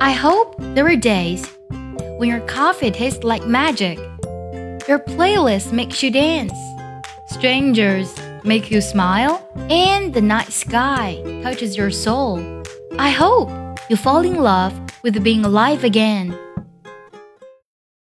I hope there are days when your coffee tastes like magic, your playlist makes you dance, strangers make you smile, and the night sky touches your soul. I hope you fall in love with being alive again.